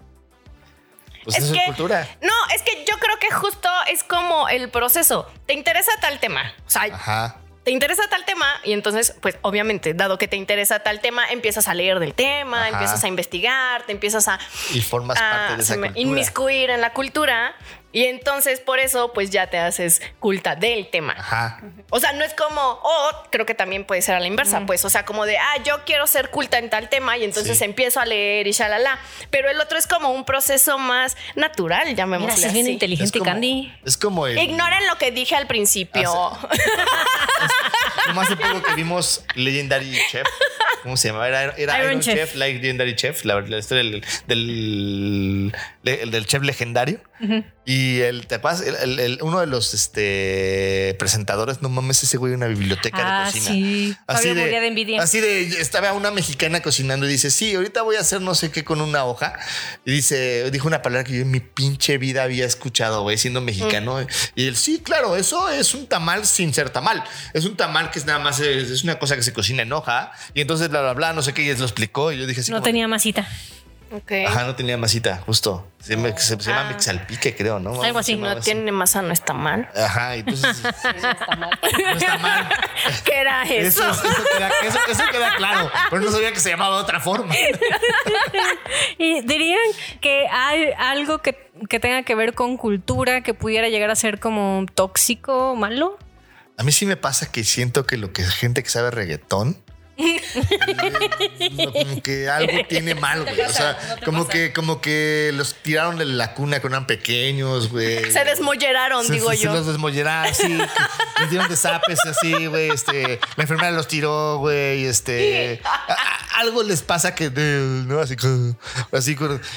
Pues Es eso es que- cultura. No, es que yo creo que justo es como el proceso. Te interesa tal tema. O sea, Ajá. te interesa tal tema y entonces, pues obviamente, dado que te interesa tal tema, empiezas a leer del tema, Ajá. empiezas a investigar, te empiezas a, Y formas a- parte de esa cultura. inmiscuir en la cultura Y entonces por eso pues ya te haces culta del tema. Ajá. O sea, no es como, o creo que también puede ser a la inversa, pues, o sea, como de, ah, yo quiero ser culta en tal tema y entonces Sí. empiezo a leer y shalala. Pero el otro es como un proceso más natural, Mira, llamémosle si es bien inteligente, Es como- Candy. Es como el. Ignoren lo que dije al principio. Como hace poco que vimos Legendary Chef. ¿Cómo se llamaba? Era, era Iron Iron, Chef. Chef. Legendary Chef, la, la historia del, del, del- del chef legendario. Y el, ¿te acuerdas? El- el- el- uno de los este, presentadores, no mames, ese güey, una biblioteca Ah, de cocina. sí. Fabio moría de envidia. Así de, estaba una mexicana cocinando y dice, sí, ahorita voy a hacer no sé qué con una hoja. Y dice, dijo una palabra que yo en mi pinche vida había escuchado, güey, siendo mexicano. Y él, sí, claro, eso es un tamal sin ser tamal. Es un tamal que es nada más, es, es una cosa que se cocina en hoja. Y entonces, bla, bla, bla, no sé qué, y él lo explicó. Y yo dije, así No tenía masita. Ok. Ajá, no tenía masita, justo. Se, llama- se- se llama mixalpique, creo, ¿no? Algo así. No tiene masa, no está mal. Ajá, y entonces no está mal. ¿Qué era eso? Eso, eso, queda, eso- eso queda claro, pero no sabía que se llamaba de otra forma. ¿Y dirían que hay algo que, que tenga que ver con cultura que pudiera llegar a ser como tóxico, malo? A mí sí me pasa que siento que lo que gente que sabe reggaetón como que algo tiene mal, güey. O sea, como que, como que los tiraron de la cuna cuando eran pequeños, güey. Se desmolleraron, Se- digo se, se yo. los desmolleraron, sí. Les dieron de zapes así, güey. Este, la enfermera los tiró, güey. Este, a- a- algo les pasa que, de- no, así, así,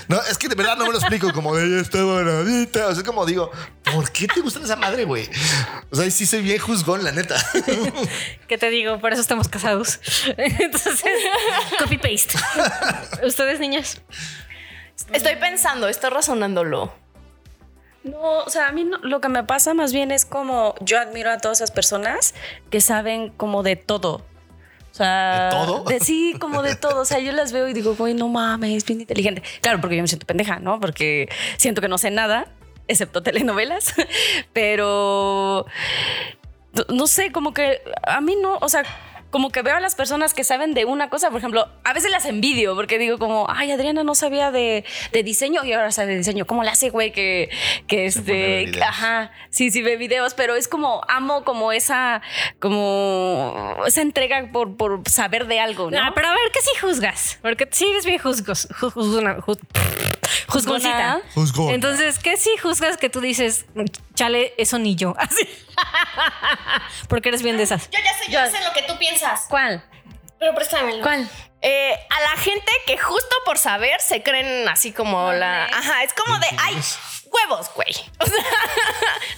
no, es que de verdad no me lo explico. Como de ella está bonita. O sea, como digo, ¿por qué te gusta esa madre, güey? O sea, sí soy bien juzgón, la neta. ¿Qué te digo? Por eso estamos casados. Entonces, copy paste. ¿Ustedes, niñas? Estoy pensando, estoy razonándolo. No, o sea, a mí no- lo que me pasa más bien es como yo admiro a todas esas personas que saben como de todo. O sea, ¿De todo? de- sí, como de todo. O sea, yo las veo y digo, güey, no mames, es bien inteligente. Claro, porque yo me siento pendeja, ¿no? Porque siento que no sé nada, excepto telenovelas. Pero no- sé, como que a mí no, o sea, como que veo a las personas que saben de una cosa, por ejemplo, a veces las envidio porque digo como, ay, Adriana no sabía de, de diseño y ahora sabe de diseño. ¿Cómo le hace, güey? Que, que este, ajá, sí, sí ve videos, pero es como, amo como esa, como esa entrega por, por saber de algo, ¿no? Ah, pero a ver, ¿qué si juzgas? Porque sí eres bien juzgos, ju- juzgona- ju- juzgoncita. Juzgona. Entonces, ¿qué si juzgas que tú dices, chale, eso ni yo? Así. Porque eres bien de esas. Yo ya sé, yo sé lo que tú piensas. ¿Cuál? Pero préstamelo. ¿Cuál? Eh, a la gente que justo por saber se creen así como la. Ajá, es como de. ¡Ay! Huevos, güey. O sea,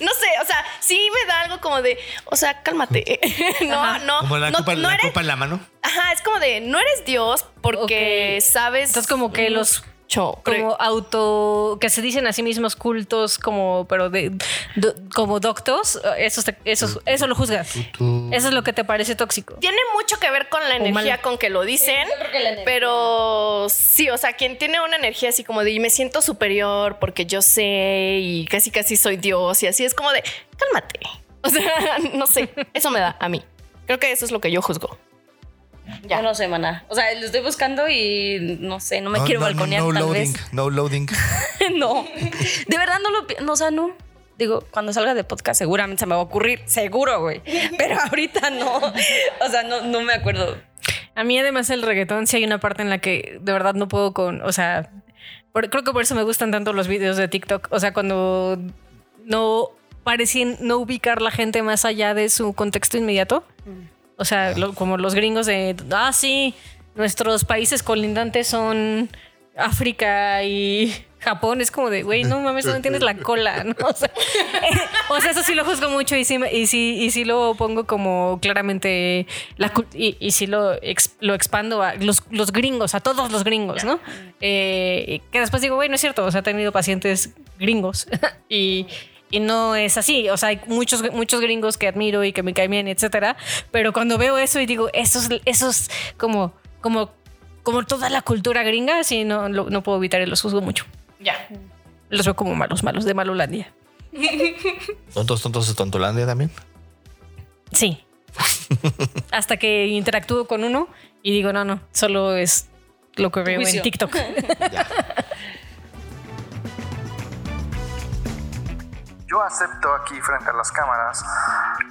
no sé, o sea, sí me da algo como de, o sea, cálmate. No, no. Como la, no, copa, no la eres- copa en la mano. Ajá, es como de, no eres Dios porque sabes. Entonces, como que los mucho. como auto que se dicen a sí mismos cultos como pero de do- como doctos eso te- eso eso lo juzgas eso es lo que te parece tóxico Tiene mucho que ver con la energía con que lo dicen, pero sí, o sea, quien tiene una energía así como de "Y me siento superior porque yo sé y casi casi soy Dios y así es como de cálmate. O sea, no sé, eso me da a mí. Creo que eso es lo que yo juzgo. Ya no sé, maná. O sea, lo estoy buscando y no sé, no me No, quiero no, no, balconear no tal loading, vez. no loading. no. De verdad no lo no, o sea, no. Digo, cuando salga de podcast seguramente se me va a ocurrir, seguro, güey. Pero ahorita no. O sea, no, no me acuerdo. a mí además el reggaetón sí hay una parte en la que de verdad no puedo con o sea por- creo que por eso me gustan tanto los videos de TikTok o sea cuando no parecen no ubicar la gente más allá de su contexto inmediato o sea lo- como los gringos de ah sí nuestros países colindantes son África y Japón es como de, güey, no mames, no entiendes la cola, ¿no? O sea, eh, o sea, eso sí lo juzgo mucho y sí, y sí, y sí lo pongo como claramente, la, y, y sí lo, ex- lo expando a los, los gringos, a todos los gringos, ¿no? Eh, que después digo, güey, no es cierto, o sea, he tenido pacientes gringos y, y no es así, o sea, hay muchos, muchos gringos que admiro y que me caen bien, etcétera, pero cuando veo eso y digo, eso es, eso es como, como, como toda la cultura gringa, sí, no, lo- no puedo evitar y los juzgo mucho. Ya. Los veo como malos, malos de Malulandia. Tontos, tontos de Tontolandia también. Sí. Hasta que interactúo con uno y digo, no, no, solo es lo que veo en. TikTok. yo acepto aquí frente a las cámaras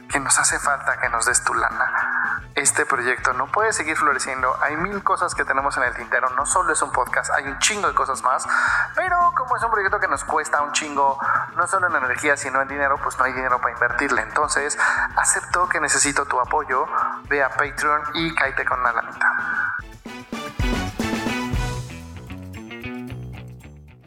que nos hace falta que nos des tu lana. Este proyecto no puede seguir floreciendo. Hay mil cosas que tenemos en el tintero. No solo es un podcast, hay un chingo de cosas más. Pero como es un proyecto que nos cuesta un chingo, no solo en energía, sino en dinero, pues no hay dinero para invertirle. Entonces, acepto que necesito tu apoyo. Ve a Patreon y cállate con una lanita.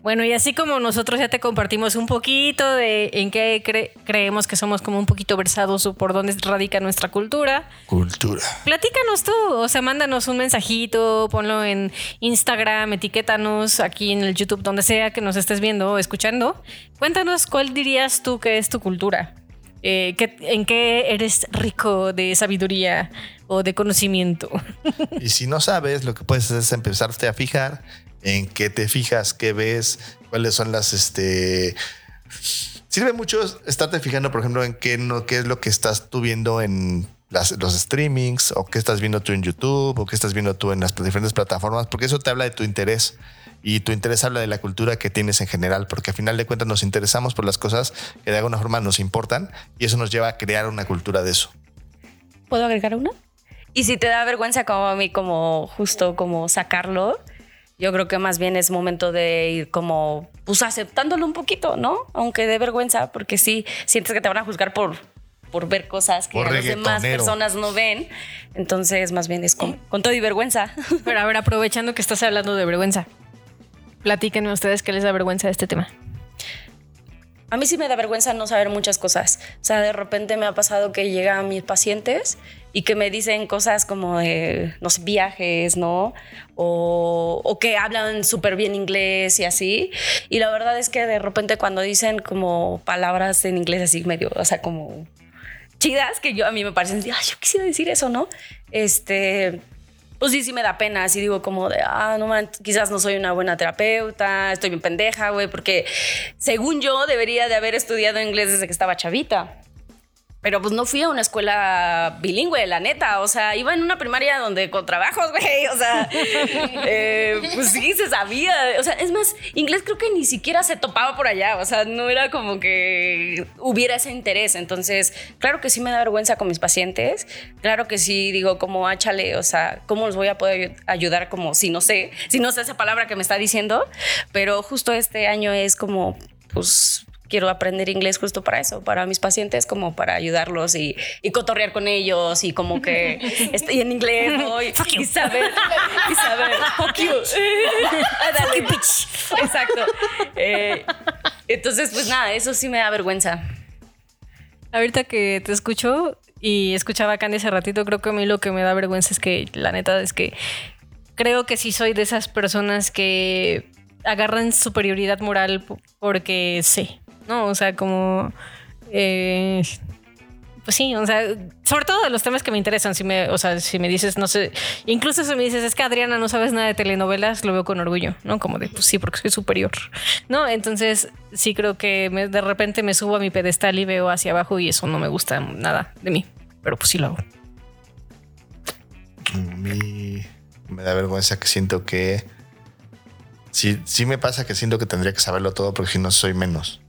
Bueno, y así como nosotros ya te compartimos un poquito de en qué cre- creemos que somos como un poquito versados o por dónde radica nuestra cultura, Cultura. platícanos tú, o sea, mándanos un mensajito, ponlo en Instagram, etiquétanos aquí en el YouTube, donde sea que nos estés viendo o escuchando. Cuéntanos cuál dirías tú que es tu cultura. Eh, ¿qué- ¿En qué eres rico de sabiduría o de conocimiento? Y si no sabes, lo que puedes hacer es empezarte a fijar en qué te fijas, qué ves, cuáles son las este. Sirve mucho estarte fijando, por ejemplo, en qué no, qué es lo que estás tú viendo en las- los streamings, o qué estás viendo tú en YouTube, o qué estás viendo tú en las diferentes plataformas, porque eso te habla de tu interés. Y tu interés habla de la cultura que tienes en general, porque al final de cuentas nos interesamos por las cosas que de alguna forma nos importan, y eso nos lleva a crear una cultura de eso. ¿Puedo agregar una? Y si te da vergüenza como a mí, como justo como sacarlo, yo creo que más bien es momento de ir como, pues aceptándolo un poquito, ¿no? Aunque dé vergüenza, porque sí, sientes que te van a juzgar por, por ver cosas que las demás personas no ven. Entonces, más bien es con, con todo y vergüenza. Pero a ver, aprovechando que estás hablando de vergüenza, platíquenme ustedes qué les da vergüenza de este tema. A mí sí me da vergüenza no saber muchas cosas. O sea, de repente me ha pasado que llegan mis pacientes y que me dicen cosas como de, no viajes, ¿no? O, o que hablan súper bien inglés y así. Y la verdad es que de repente cuando dicen como palabras en inglés así medio, o sea, como chidas, que yo a mí me parecen, ay, yo quisiera decir eso, ¿no? Este, pues sí, sí me da pena, así digo como de, ah, no man, quizás no soy una buena terapeuta, estoy bien pendeja, güey, porque según yo debería de haber estudiado inglés desde que estaba chavita. Pero pues no fui a una escuela bilingüe, la neta. O sea, iba en una primaria donde con trabajos, güey. O sea, eh, pues sí, se sabía. O sea, es más, inglés creo que ni siquiera se topaba por allá. O sea, no era como que hubiera ese interés. Entonces, claro que sí me da vergüenza con mis pacientes. Claro que sí digo, como, áchale, o sea, ¿cómo los voy a poder ayudar? Como si no sé, si no sé esa palabra que me está diciendo. Pero justo este año es como, pues quiero aprender inglés justo para eso, para mis pacientes, como para ayudarlos y, y cotorrear con ellos y como que estoy en inglés ¿no? y, y saber, y saber, fuck you. Ah, dale. Exacto. Eh, entonces, pues nada, eso sí me da vergüenza. Ahorita que te escucho y escuchaba a Candy hace ratito, creo que a mí lo que me da vergüenza es que, la neta, es que creo que sí soy de esas personas que agarran superioridad moral porque sé, ¿no? O sea, como... eh, pues sí, o sea, sobre todo de los temas que me interesan, si me, o sea, si me dices, no sé, incluso si me dices, es que Adriana no sabes nada de telenovelas, lo veo con orgullo, ¿no? Como de, pues sí, porque soy superior, ¿no? Entonces, sí creo que de repente me subo a mi pedestal y veo hacia abajo y eso no me gusta nada de mí, pero pues sí lo hago. A mí me da vergüenza que siento que. Sí, sí me pasa que siento que tendría que saberlo todo porque si no soy menos.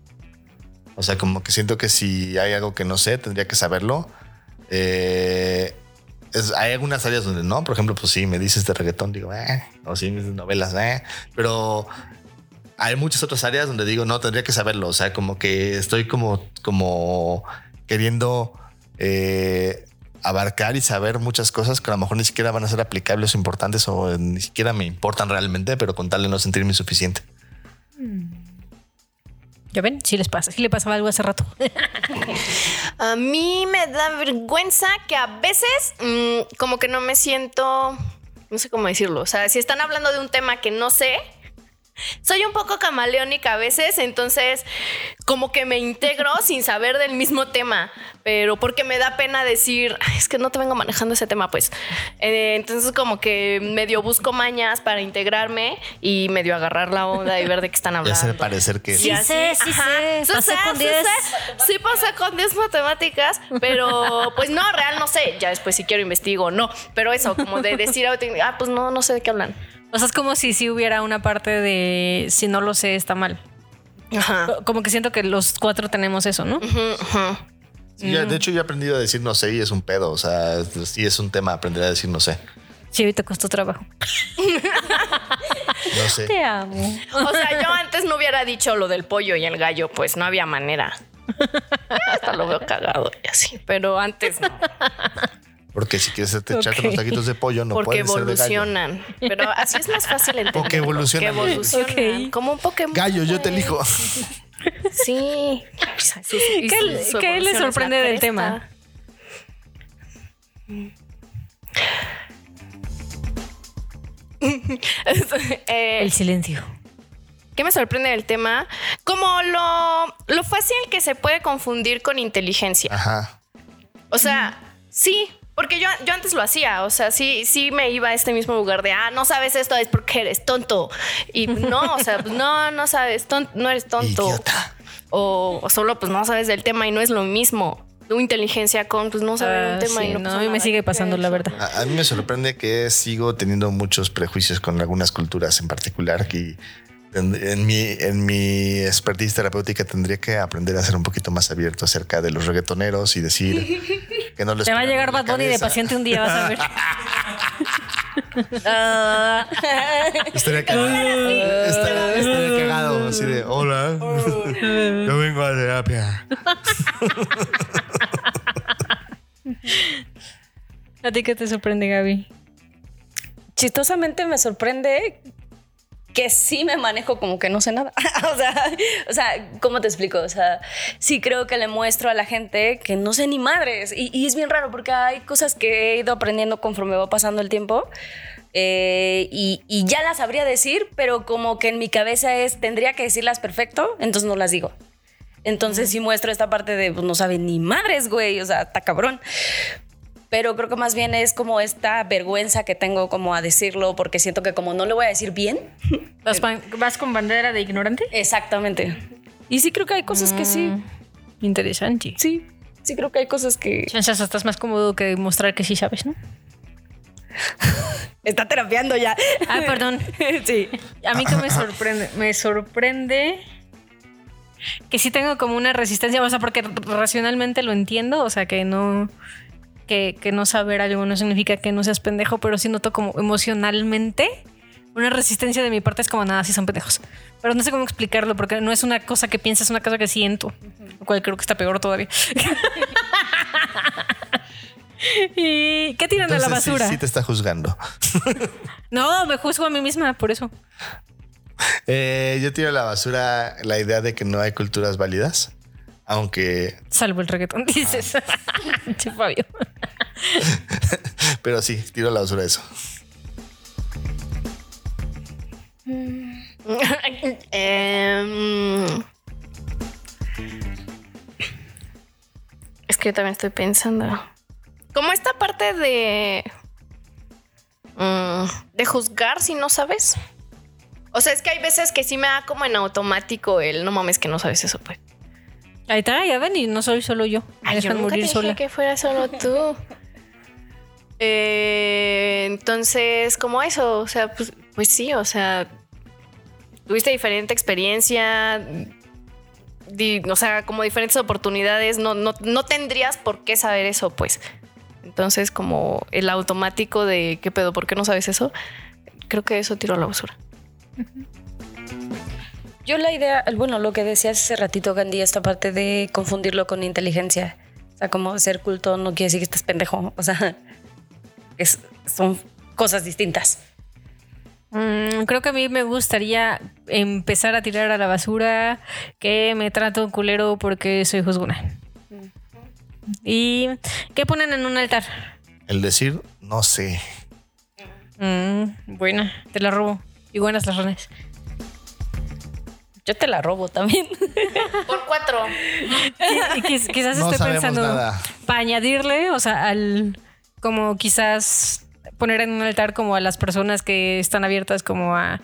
O sea, como que siento que si hay algo que no sé, tendría que saberlo. Eh, es- hay algunas áreas donde no. Por ejemplo, pues sí, me dices de reggaetón, digo, eh. O sí, mis novelas, eh. Pero hay muchas otras áreas donde digo, no, tendría que saberlo. O sea, como que estoy como, como queriendo eh, abarcar y saber muchas cosas que a lo mejor ni siquiera van a ser aplicables o importantes o ni siquiera me importan realmente, pero con tal de no sentirme insuficiente. ¿Ya ven? Sí les pasa, sí le pasaba algo hace rato. A mí me da vergüenza que a veces mm, como que no me siento, no sé cómo decirlo, o sea, si están hablando de un tema que no sé, soy un poco camaleónica a veces, entonces como que me integro sin saber del mismo tema, pero porque me da pena decir, "Ay, es que no te vengo manejando ese tema, pues. Eh, entonces como que medio busco mañas para integrarme y medio agarrar la onda y ver de qué están Y hablando. hacer parecer que Y así, ajá. Sí pasé sé, con sí 10. sé. Sí pasé con 10 matemáticas, pero pues no, real no sé. Ya después si quiero investigo, no. Pero eso, como de decir, ah, pues no, no sé de qué hablan. O sea, es como si sí hubiera una parte de si no lo sé, está mal. Ajá. Como que siento que los cuatro tenemos eso, ¿no? Sí, ya, de hecho, yo he aprendido a decir no sé y es un pedo. O sea, sí es un tema aprender a decir no sé. Sí, ahorita costó trabajo. No sé. Te amo. O sea, yo antes no hubiera dicho lo del pollo y el gallo, pues no había manera. Hasta lo veo cagado y así, pero antes no, Porque si quieres echarte Ok. unos taquitos de pollo, no porque puede ser de gallo. evolucionan. Pero así es más fácil entender. Porque evolucionan. Porque evolucionan. Como un Pokémon. Gallo, yo te elijo. Sí. ¿Qué le- qué le sorprende del tema? Eh, El silencio. ¿Qué me sorprende del tema? Como lo, lo fácil que se puede confundir con inteligencia. Ajá. O sea, sí, porque yo, yo antes lo hacía. O sea, sí, sí me iba a este mismo lugar de, ah, no sabes esto, es porque eres tonto. Y no, o sea, pues no, no sabes, ton- no eres tonto. Idiota. O, o solo pues no sabes del tema y no es lo mismo. Tu inteligencia con pues no saber Ah, un tema sí, y no, no, mí me sigue pasando, la verdad. A, a mí me sorprende que sigo teniendo muchos prejuicios con algunas culturas en particular que en, en mi, en mi expertise terapéutica tendría que aprender a ser un poquito más abierto acerca de los reggaetoneros y decir que no les Te va a llegar Bad Bunny de paciente un día, vas a ver. Estaría cagado. Estaría, estaría cagado. Así de, hola. Yo vengo a terapia. ¿A ti qué te sorprende, Gaby? Chistosamente me sorprende que sí me manejo como que no sé nada. o, sea, o sea, ¿cómo te explico? O sea, sí creo que le muestro a la gente que no sé ni madres. Y, y es bien raro porque hay cosas que he ido aprendiendo conforme va pasando el tiempo. eh, y, y ya las sabría decir, pero como que en mi cabeza es, tendría que decirlas perfecto, entonces no las digo. Entonces sí muestro esta parte de, pues no saben ni madres, güey, o sea, está cabrón pero creo que más bien es como esta vergüenza que tengo como a decirlo porque siento que como no le voy a decir bien. ¿Vas, con bandera de ignorante? Exactamente. Y sí creo que hay cosas que sí. Interesante. Sí, sí creo que hay cosas que... Chances estás más cómodo que mostrar que sí sabes, ¿no? Está terapiando ya. Ah, perdón. sí. A mí que me sorprende, me sorprende que sí tengo como una resistencia, o sea, porque racionalmente lo entiendo, o sea, que no que, que no saber algo no significa que no seas pendejo, pero sí noto como emocionalmente una resistencia de mi parte es como nada, sí son pendejos. Pero no sé cómo explicarlo porque no es una cosa que piensas, es una cosa que siento, lo cual creo que está peor todavía. ¿Y qué tiran a la Entonces, sí- basura? Sí, te está juzgando. No, me juzgo a mí misma por eso. Eh, yo tiro a la basura la idea de que no hay culturas válidas. Aunque, Salvo el reggaetón, dices. Che, Fabio. pero sí, tiro a la basura eso. Em, es que yo también estoy pensando. Como esta parte de. mm, de juzgar si no sabes. O sea, es que hay veces que sí me da como en automático el no mames que no sabes eso, pues. Ahí está, ya ven, y no soy solo yo. Me Ay, yo dejan nunca morir te dije sola. que fuera solo tú. Eh, entonces, como eso, o sea, pues, pues sí, o sea, tuviste diferente experiencia, di- o sea, como diferentes oportunidades, no, no, no tendrías por qué saber eso, pues. Entonces, como el automático de qué pedo, ¿por qué no sabes eso? Creo que eso tiro a la basura. Yo la idea, bueno, lo que decías hace ratito, Gandhi, esta parte de confundirlo con inteligencia. O sea, como ser culto no quiere decir que estés pendejo. O sea, es- son cosas distintas. Mm, creo que a mí me gustaría empezar a tirar a la basura que me trato culero porque soy juzgona. ¿Y qué ponen en un altar? El decir, no sé. Mm, buena, te la robo. Y buenas las razones. Yo te la robo también. Por cuatro. Y quiz- quizás No estoy sabemos pensando nada. para añadirle, o sea, al como quizás poner en un altar como a las personas que están abiertas como a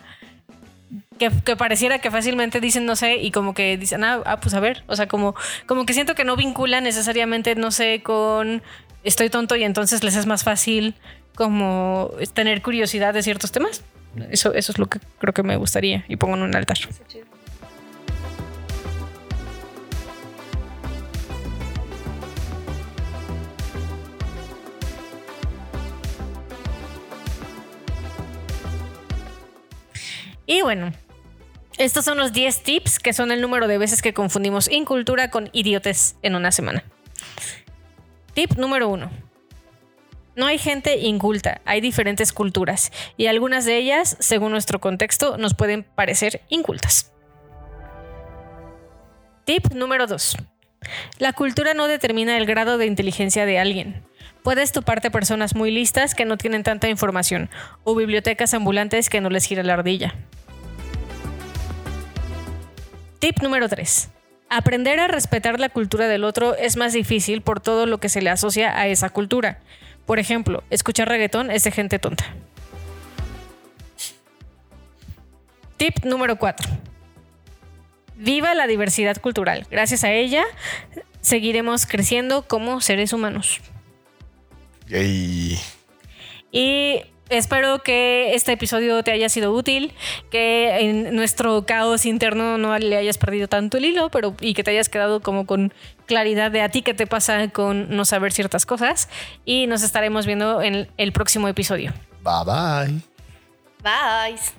que, que pareciera que fácilmente dicen no sé y como que dicen ah, ah, pues a ver, o sea, como como que siento que no vinculan necesariamente no sé con estoy tonto y entonces les es más fácil como tener curiosidad de ciertos temas. Eso, eso es lo que creo que me gustaría y pongo en un altar. Y bueno, estos son los 10 tips que son el número de veces que confundimos incultura con idiotes en una semana. Tip número 1. No hay gente inculta, hay diferentes culturas y algunas de ellas, según nuestro contexto, nos pueden parecer incultas. Tip número 2. La cultura no determina el grado de inteligencia de alguien. Puedes toparte personas muy listas que no tienen tanta información o bibliotecas ambulantes que no les gira la ardilla. Tip número 3. Aprender a respetar la cultura del otro es más difícil por todo lo que se le asocia a esa cultura. Por ejemplo, escuchar reggaetón es de gente tonta. Tip número 4. Viva la diversidad cultural. Gracias a ella seguiremos creciendo como seres humanos. Y Y espero que este episodio te haya sido útil, que en nuestro caos interno no le hayas perdido tanto el hilo, pero y que te hayas quedado como con claridad de a ti qué te pasa con no saber ciertas cosas. Y nos estaremos viendo en el próximo episodio. bye bye. Bye.